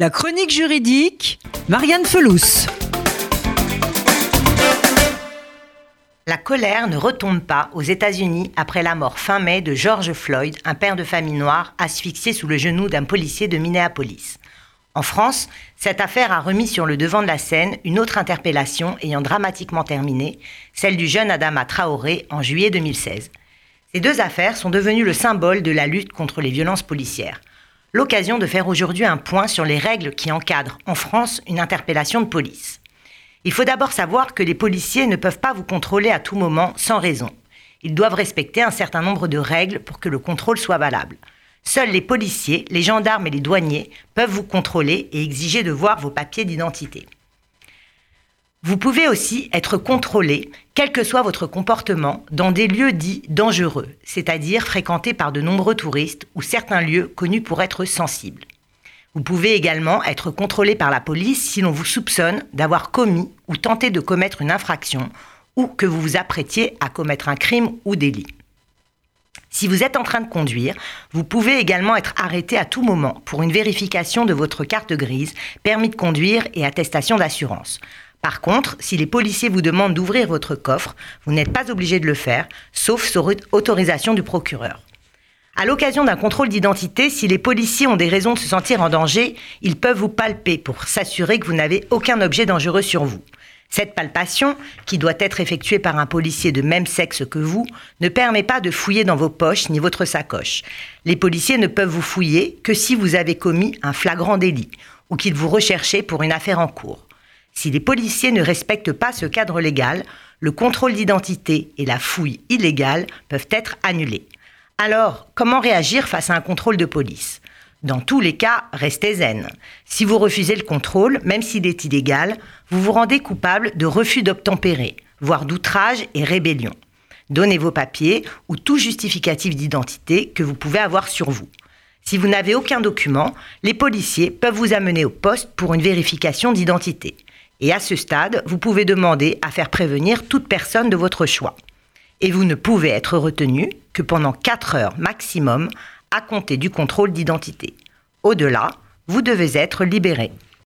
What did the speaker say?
La chronique juridique, Marianne Felous. La colère ne retombe pas aux États-Unis après la mort fin mai de George Floyd, un père de famille noire asphyxié sous le genou d'un policier de Minneapolis. En France, cette affaire a remis sur le devant de la scène une autre interpellation ayant dramatiquement terminé, celle du jeune Adama Traoré en juillet 2016. Ces deux affaires sont devenues le symbole de la lutte contre les violences policières. L'occasion de faire aujourd'hui un point sur les règles qui encadrent en France une interpellation de police. Il faut d'abord savoir que les policiers ne peuvent pas vous contrôler à tout moment sans raison. Ils doivent respecter un certain nombre de règles pour que le contrôle soit valable. Seuls les policiers, les gendarmes et les douaniers peuvent vous contrôler et exiger de voir vos papiers d'identité. Vous pouvez aussi être contrôlé, quel que soit votre comportement, dans des lieux dits dangereux, c'est-à-dire fréquentés par de nombreux touristes ou certains lieux connus pour être sensibles. Vous pouvez également être contrôlé par la police si l'on vous soupçonne d'avoir commis ou tenté de commettre une infraction ou que vous vous apprêtiez à commettre un crime ou délit. Si vous êtes en train de conduire, vous pouvez également être arrêté à tout moment pour une vérification de votre carte grise, permis de conduire et attestation d'assurance. Par contre, si les policiers vous demandent d'ouvrir votre coffre, vous n'êtes pas obligé de le faire, sauf sur autorisation du procureur. À l'occasion d'un contrôle d'identité, si les policiers ont des raisons de se sentir en danger, ils peuvent vous palper pour s'assurer que vous n'avez aucun objet dangereux sur vous. Cette palpation, qui doit être effectuée par un policier de même sexe que vous, ne permet pas de fouiller dans vos poches ni votre sacoche. Les policiers ne peuvent vous fouiller que si vous avez commis un flagrant délit ou qu'ils vous recherchaient pour une affaire en cours. Si les policiers ne respectent pas ce cadre légal, le contrôle d'identité et la fouille illégale peuvent être annulés. Alors, comment réagir face à un contrôle de police? Dans tous les cas, restez zen. Si vous refusez le contrôle, même s'il est illégal, vous vous rendez coupable de refus d'obtempérer, voire d'outrage et rébellion. Donnez vos papiers ou tout justificatif d'identité que vous pouvez avoir sur vous. Si vous n'avez aucun document, les policiers peuvent vous amener au poste pour une vérification d'identité. Et à ce stade, vous pouvez demander à faire prévenir toute personne de votre choix. Et vous ne pouvez être retenu que pendant 4 heures maximum à compter du contrôle d'identité. Au-delà, vous devez être libéré.